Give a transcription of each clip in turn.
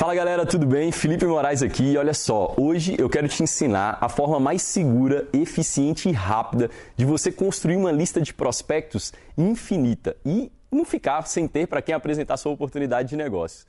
Fala galera, tudo bem? Felipe Moraes aqui. Olha só, hoje eu quero te ensinar a forma mais segura, eficiente e rápida de você construir uma lista de prospectos infinita e não ficar sem ter para quem apresentar sua oportunidade de negócio.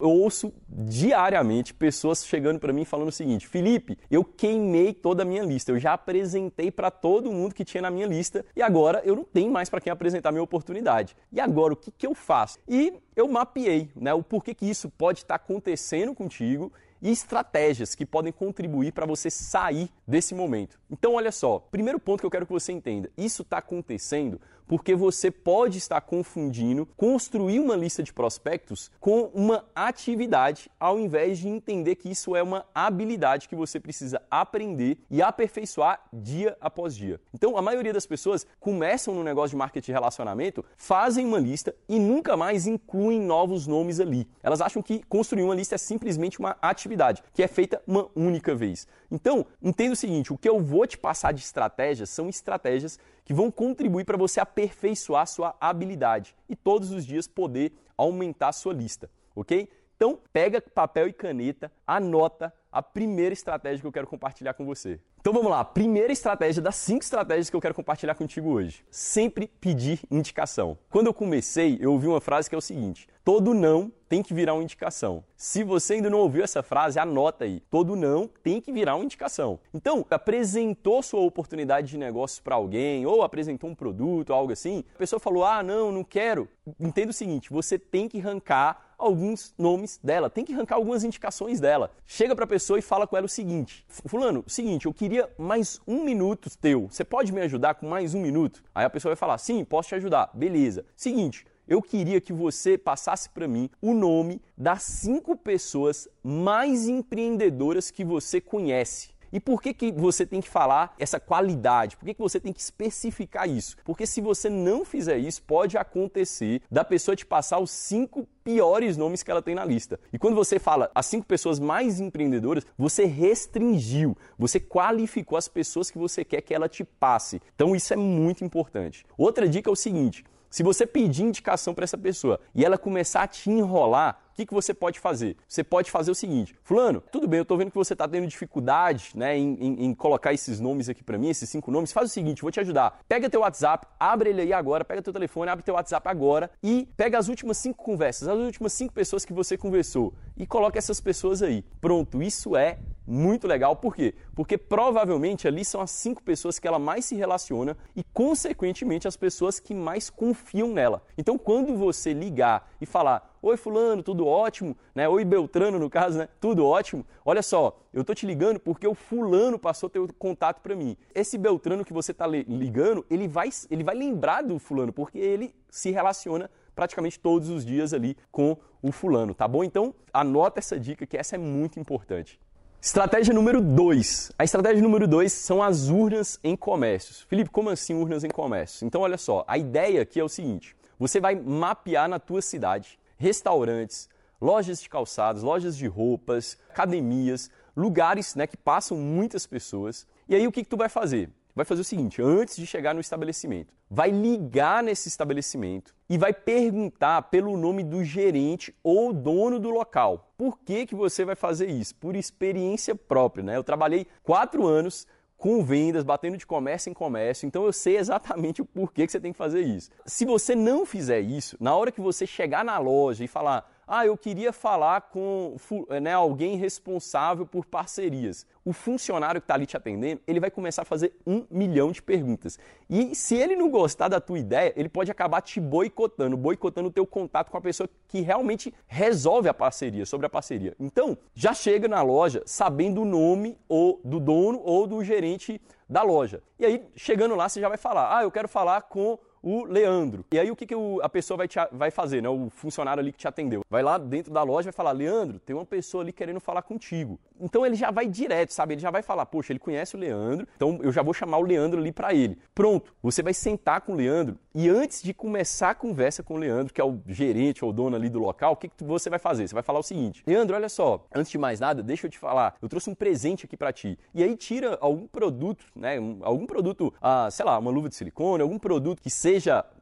Eu ouço diariamente pessoas chegando para mim falando o seguinte: Felipe, eu queimei toda a minha lista, eu já apresentei para todo mundo que tinha na minha lista e agora eu não tenho mais para quem apresentar minha oportunidade. E agora o que, que eu faço? E eu mapeei né, o porquê que isso pode estar tá acontecendo contigo e estratégias que podem contribuir para você sair desse momento. Então, olha só, primeiro ponto que eu quero que você entenda: isso está acontecendo porque você pode estar confundindo construir uma lista de prospectos com uma atividade, ao invés de entender que isso é uma habilidade que você precisa aprender e aperfeiçoar dia após dia. Então, a maioria das pessoas começam no negócio de marketing de relacionamento, fazem uma lista e nunca mais incluem novos nomes ali. Elas acham que construir uma lista é simplesmente uma atividade que é feita uma única vez. Então, entenda o seguinte: o que eu vou te passar de estratégias são estratégias que vão contribuir para você aperfeiçoar sua habilidade e todos os dias poder aumentar sua lista, ok? Então, pega papel e caneta, anota a primeira estratégia que eu quero compartilhar com você. Então vamos lá, primeira estratégia das cinco estratégias que eu quero compartilhar contigo hoje. Sempre pedir indicação. Quando eu comecei, eu ouvi uma frase que é o seguinte: todo não tem que virar uma indicação. Se você ainda não ouviu essa frase, anota aí. Todo não tem que virar uma indicação. Então, apresentou sua oportunidade de negócio para alguém ou apresentou um produto, algo assim, a pessoa falou: "Ah, não, não quero". Entenda o seguinte, você tem que arrancar alguns nomes dela, tem que arrancar algumas indicações dela. Chega para a pessoa e fala com ela o seguinte: Fulano, o seguinte, eu queria mais um minuto teu. Você pode me ajudar com mais um minuto? Aí a pessoa vai falar: Sim, posso te ajudar. Beleza. Seguinte, eu queria que você passasse para mim o nome das cinco pessoas mais empreendedoras que você conhece. E por que, que você tem que falar essa qualidade? Por que, que você tem que especificar isso? Porque se você não fizer isso, pode acontecer da pessoa te passar os cinco piores nomes que ela tem na lista. E quando você fala as cinco pessoas mais empreendedoras, você restringiu, você qualificou as pessoas que você quer que ela te passe. Então isso é muito importante. Outra dica é o seguinte: se você pedir indicação para essa pessoa e ela começar a te enrolar, que, que você pode fazer? Você pode fazer o seguinte: Fulano, tudo bem, eu estou vendo que você está tendo dificuldade né, em, em, em, colocar esses nomes aqui para mim, esses cinco nomes. Faz o seguinte: vou te ajudar. Pega teu WhatsApp, abre ele aí agora, pega teu telefone, abre teu WhatsApp agora e pega as últimas cinco conversas, as últimas cinco pessoas que você conversou e coloca essas pessoas aí. Pronto, isso é muito legal. Por quê? Porque provavelmente ali são as cinco pessoas que ela mais se relaciona e, consequentemente, as pessoas que mais confiam nela. Então, quando você ligar e falar, Oi, Fulano, tudo ótimo? Né? Oi, Beltrano, no caso, né? Tudo ótimo? Olha só, eu tô te ligando porque o Fulano passou teu contato para mim. Esse Beltrano que você tá ligando, ele vai, ele vai lembrar do Fulano, porque ele se relaciona praticamente todos os dias ali com o fulano, tá bom? Então, anota essa dica que essa é muito importante. Estratégia número 2. A estratégia número 2 são as urnas em comércios. Felipe, como assim urnas em comércios? Então, olha só, a ideia aqui é o seguinte: você vai mapear na tua cidade restaurantes, lojas de calçados, lojas de roupas, academias, lugares né, que passam muitas pessoas. E aí o que, que tu vai fazer? Vai fazer o seguinte, antes de chegar no estabelecimento, vai ligar nesse estabelecimento e vai perguntar pelo nome do gerente ou dono do local. Por que, que você vai fazer isso? Por experiência própria, né? Eu trabalhei quatro anos com vendas, batendo de comércio em comércio, então eu sei exatamente o porquê que você tem que fazer isso. Se você não fizer isso, na hora que você chegar na loja e falar, ah, eu queria falar com né, alguém responsável por parcerias. O funcionário que está ali te atendendo, ele vai começar a fazer um milhão de perguntas. E se ele não gostar da tua ideia, ele pode acabar te boicotando, boicotando o teu contato com a pessoa que realmente resolve a parceria, sobre a parceria. Então, já chega na loja sabendo o nome ou do dono ou do gerente da loja. E aí, chegando lá, você já vai falar, ah, eu quero falar com o Leandro. E aí o que, que o, a pessoa vai, te, vai fazer, né? O funcionário ali que te atendeu. Vai lá dentro da loja e vai falar, Leandro, tem uma pessoa ali querendo falar contigo. Então ele já vai direto, sabe? Ele já vai falar, poxa, ele conhece o Leandro, então eu já vou chamar o Leandro ali para ele. Pronto, você vai sentar com o Leandro E antes de começar a conversa com o Leandro, que é o gerente ou dono ali do local, o que, que você vai fazer? Você vai falar o seguinte: Leandro, olha só, antes de mais nada, deixa eu te falar, eu trouxe um presente aqui para ti. E aí tira algum produto, né? Algum produto, ah, sei lá, uma luva de silicone, algum produto que seja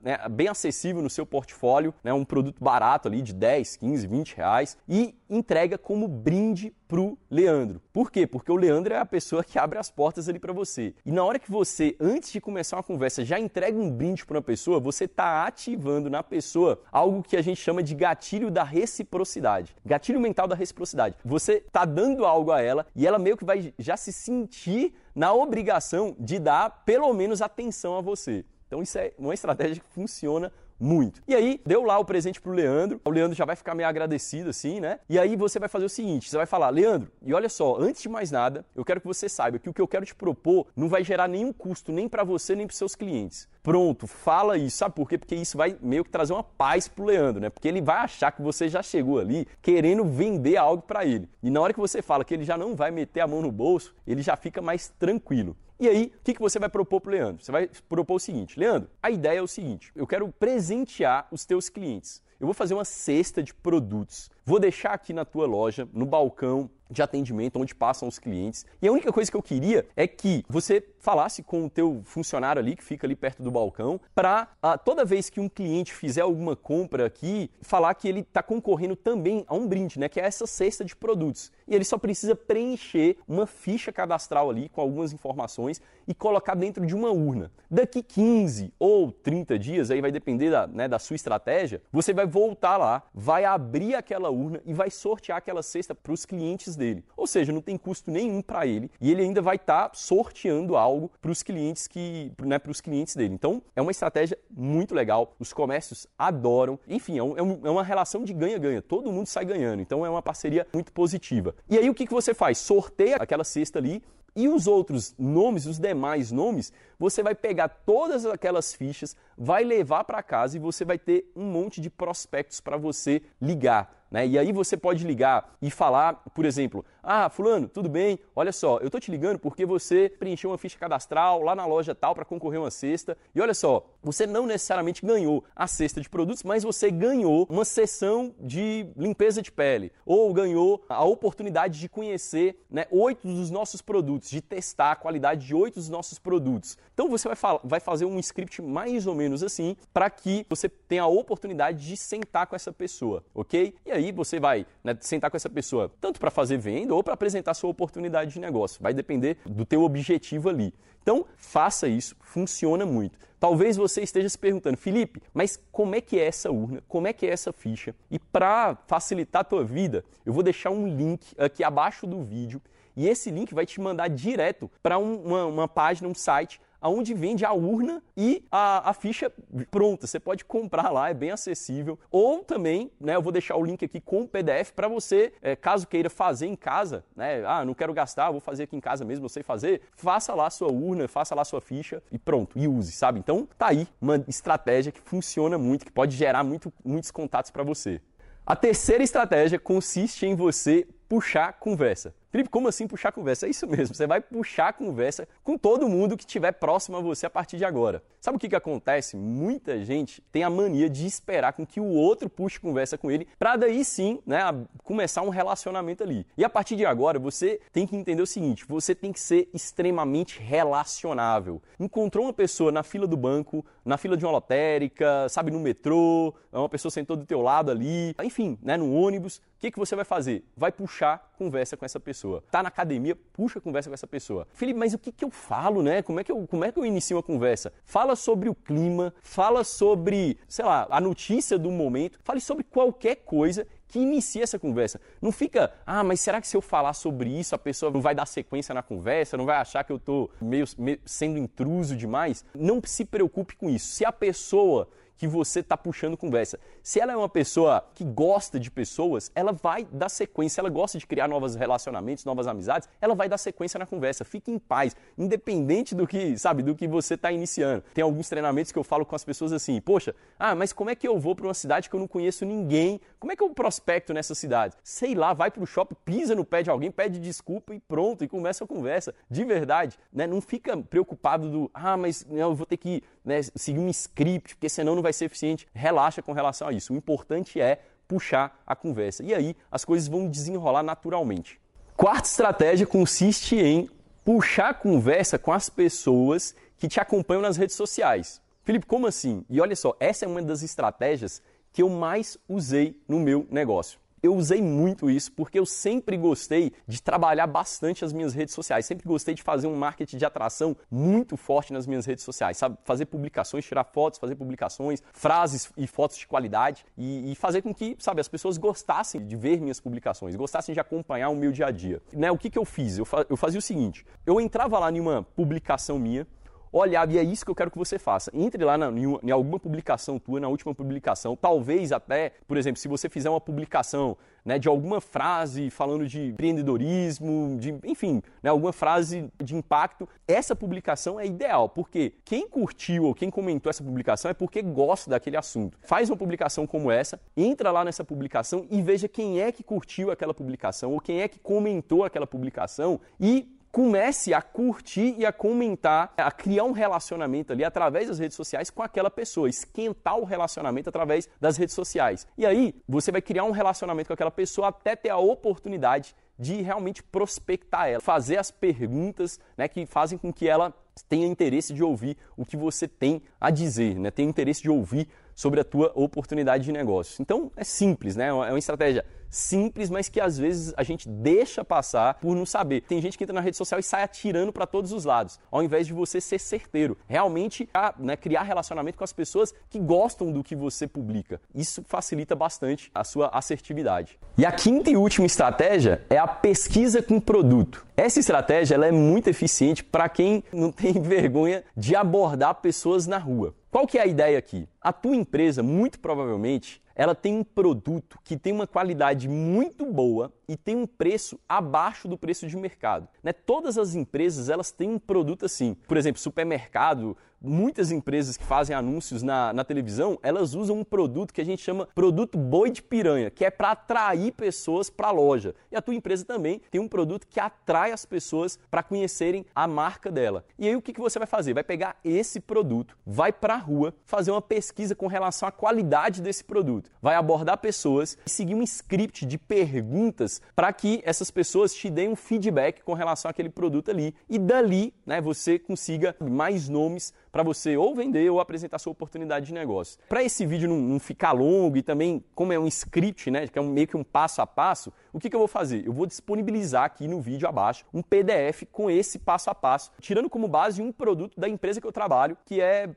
né, bem acessível no seu portfólio, né? Um produto barato ali de 10, 15, 20 reais e entrega como brinde pro Leandro. Por quê? Porque o Leandro é a pessoa que abre as portas ali para você. E na hora que você, antes de começar uma conversa, já entrega um brinde para uma pessoa, você está ativando na pessoa algo que a gente chama de gatilho da reciprocidade. Gatilho mental da reciprocidade. Você está dando algo a ela e ela meio que vai já se sentir na obrigação de dar pelo menos atenção a você. Então isso é uma estratégia que funciona muito. E aí, deu lá o presente pro Leandro. O Leandro já vai ficar meio agradecido, assim, né? E aí você vai fazer o seguinte: você vai falar, Leandro, e olha só, antes de mais nada, eu quero que você saiba que o que eu quero te propor não vai gerar nenhum custo, nem para você, nem para seus clientes. Pronto, fala isso. Sabe por quê? Porque isso vai meio que trazer uma paz pro Leandro, né? Porque ele vai achar que você já chegou ali querendo vender algo para ele. E na hora que você fala que ele já não vai meter a mão no bolso, ele já fica mais tranquilo. E aí, o que, que você vai propor para o Leandro? Você vai propor o seguinte: Leandro, a ideia é o seguinte: eu quero presentear os teus clientes. Eu vou fazer uma cesta de produtos. Vou deixar aqui na tua loja, no balcão, de atendimento, onde passam os clientes. E a única coisa que eu queria é que você falasse com o teu funcionário ali, que fica ali perto do balcão, para ah, toda vez que um cliente fizer alguma compra aqui, falar que ele está concorrendo também a um brinde, né? Que é essa cesta de produtos. E ele só precisa preencher uma ficha cadastral ali com algumas informações e colocar dentro de uma urna. Daqui 15 ou 30 dias, aí vai depender da, né, da sua estratégia, você vai voltar lá, vai abrir aquela urna e vai sortear aquela cesta para os clientes dele. Ou seja, não tem custo nenhum para ele e ele ainda vai estar tá sorteando para os clientes que, né, para os clientes dele. Então, é uma estratégia muito legal. Os comércios adoram. Enfim, é, um, é uma relação de ganha-ganha. Todo mundo sai ganhando. Então, é uma parceria muito positiva. E aí, o que, que você faz? Sorteia aquela cesta ali e os outros nomes, os demais nomes, você vai pegar todas aquelas fichas, vai levar para casa e você vai ter um monte de prospectos para você ligar. Né? E aí você pode ligar e falar, por exemplo, ah, fulano, tudo bem? Olha só, eu estou te ligando porque você preencheu uma ficha cadastral lá na loja tal para concorrer uma cesta. E olha só, você não necessariamente ganhou a cesta de produtos, mas você ganhou uma sessão de limpeza de pele ou ganhou a oportunidade de conhecer né, oito dos nossos produtos, de testar a qualidade de oito dos nossos produtos. Então você vai, vai fazer um script mais ou menos assim para que você tenha a oportunidade de sentar com essa pessoa, ok? E aí você vai né, sentar com essa pessoa tanto para fazer venda ou para apresentar sua oportunidade de negócio. Vai depender do teu objetivo ali. Então, faça isso, funciona muito. Talvez você esteja se perguntando, Felipe, mas como é que é essa urna? Como é que é essa ficha? E para facilitar a tua vida, eu vou deixar um link aqui abaixo do vídeo e esse link vai te mandar direto para um, uma, uma página, um site aonde vende a urna e a, a, ficha pronta. Você pode comprar lá, é bem acessível. Ou também, né, eu vou deixar o link aqui com o PDF para você, é, caso queira fazer em casa, né? Ah, não quero gastar, vou fazer aqui em casa mesmo, eu sei fazer. Faça lá sua urna, faça lá sua ficha e pronto, e use, sabe? Então, tá aí uma estratégia que funciona muito, que pode gerar muito, muitos contatos para você. A terceira estratégia consiste em você puxar conversa. Felipe, como assim puxar conversa? É isso mesmo, você vai puxar conversa com todo mundo que estiver próximo a você a partir de agora. Sabe o que, que acontece? Muita gente tem a mania de esperar com que o outro puxe conversa com ele, para daí sim né, começar um relacionamento ali. E a partir de agora, você tem que entender o seguinte: você tem que ser extremamente relacionável. Encontrou uma pessoa na fila do banco, na fila de uma lotérica, sabe, no metrô, uma pessoa sentou do teu lado ali, enfim, né, no ônibus, o que, que você vai fazer? Vai puxar conversa com essa pessoa. Tá na academia, puxa conversa com essa pessoa. Felipe, mas o que, que eu falo, né? Como é que eu, como é que eu inicio uma conversa? Fala sobre o clima, fala sobre, sei lá, a notícia do momento, fale sobre qualquer coisa que inicie essa conversa. Não fica, ah, mas será que se eu falar sobre isso a pessoa não vai dar sequência na conversa, não vai achar que eu estou meio, meio sendo intruso demais? Não se preocupe com isso. Se a pessoa que você está puxando conversa. Se ela é uma pessoa que gosta de pessoas, ela vai dar sequência, ela gosta de criar novos relacionamentos, novas amizades, ela vai dar sequência na conversa. Fique em paz, independente do que, sabe, do que você está iniciando. Tem alguns treinamentos que eu falo com as pessoas assim: "Poxa, ah, mas como é que eu vou para uma cidade que eu não conheço ninguém? Como é que eu prospecto nessa cidade?" Sei lá, vai para o shopping, pisa no pé de alguém, pede desculpa e pronto, e começa a conversa. De verdade, né? Não fica preocupado do: "Ah, mas eu vou ter que né, seguir um script, porque senão não vai ser eficiente. Relaxa com relação a isso. O importante é puxar a conversa. E aí as coisas vão desenrolar naturalmente. Quarta estratégia consiste em puxar a conversa com as pessoas que te acompanham nas redes sociais. Felipe, como assim? E olha só, essa é uma das estratégias que eu mais usei no meu negócio. Eu usei muito isso porque eu sempre gostei de trabalhar bastante as minhas redes sociais. Sempre gostei de fazer um marketing de atração muito forte nas minhas redes sociais, sabe? Fazer publicações, tirar fotos, fazer publicações, frases e fotos de qualidade e, e fazer com que, sabe, as pessoas gostassem de ver minhas publicações, gostassem de acompanhar o meu dia a dia. Né? O que, que eu fiz? Eu, fa eu fazia o seguinte: eu entrava lá em uma publicação minha, olhar, e é isso que eu quero que você faça. Entre lá na, em, em, alguma publicação tua, na última publicação, talvez até, por exemplo, se você fizer uma publicação né, de alguma frase falando de empreendedorismo, de, enfim, né, alguma frase de impacto, essa publicação é ideal, porque quem curtiu ou quem comentou essa publicação é porque gosta daquele assunto. Faz uma publicação como essa, entra lá nessa publicação e veja quem é que curtiu aquela publicação ou quem é que comentou aquela publicação e comece a curtir e a comentar, a criar um relacionamento ali através das redes sociais com aquela pessoa, esquentar o relacionamento através das redes sociais. E aí você vai criar um relacionamento com aquela pessoa até ter a oportunidade de realmente prospectar ela, fazer as perguntas né, que fazem com que ela tenha interesse de ouvir o que você tem a dizer, né, tenha interesse de ouvir sobre a tua oportunidade de negócio. Então é simples, né? É uma estratégia simples, mas que às vezes a gente deixa passar por não saber. Tem gente que entra na rede social e sai atirando para todos os lados, ao invés de você ser certeiro. Realmente né, criar relacionamento com as pessoas que gostam do que você publica. Isso facilita bastante a sua assertividade. E a quinta e última estratégia é a pesquisa com produto. Essa estratégia ela é muito eficiente para quem não tem vergonha de abordar pessoas na rua. Qual que é a ideia aqui? A tua empresa, muito provavelmente, ela tem um produto que tem uma qualidade muito boa e tem um preço abaixo do preço de mercado. Né? Todas as empresas elas têm um produto assim. Por exemplo, supermercado, muitas empresas que fazem anúncios na, na televisão, elas usam um produto que a gente chama produto boi de piranha, que é para atrair pessoas para a loja. E a tua empresa também tem um produto que atrai as pessoas para conhecerem a marca dela. E aí o que, que você vai fazer? Vai pegar esse produto, vai para a rua, fazer uma pesquisa com relação à qualidade desse produto. Vai abordar pessoas e seguir um script de perguntas para que essas pessoas te deem um feedback com relação àquele produto ali. E dali, né, você consiga mais nomes para você ou vender ou apresentar sua oportunidade de negócio. Para esse vídeo não, não, ficar longo e também, como é um script, né, que é um, meio que um passo a passo, o que, que eu vou fazer? Eu vou disponibilizar aqui no vídeo abaixo um PDF com esse passo a passo, tirando como base um produto da empresa que eu trabalho, que é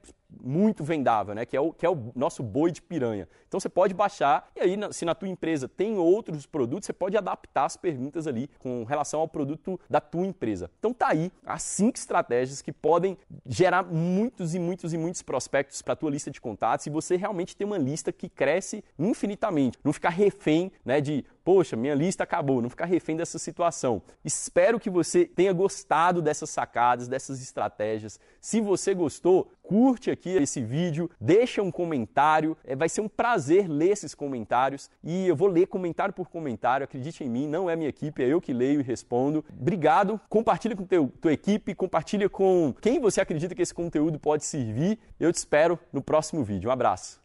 muito vendável, né? que, é o, que é o nosso boi de piranha. Então você pode baixar e aí, se na tua empresa tem outros produtos, você pode adaptar as perguntas ali com relação ao produto da tua empresa. Então tá aí as cinco estratégias que podem gerar muitos e muitos e muitos prospectos para a tua lista de contatos e você realmente ter uma lista que cresce infinitamente. Não ficar refém né, de poxa, minha lista acabou, não ficar refém dessa situação. Espero que você tenha gostado dessas sacadas, dessas estratégias. Se você gostou, curte aqui esse vídeo, deixa um comentário, é, vai ser um prazer ler esses comentários e eu vou ler comentário por comentário, acredite em mim, não é minha equipe, é eu que leio e respondo. Obrigado, compartilha com teu, tua equipe, compartilha com quem você acredita que esse conteúdo pode servir. Eu te espero no próximo vídeo. Um abraço.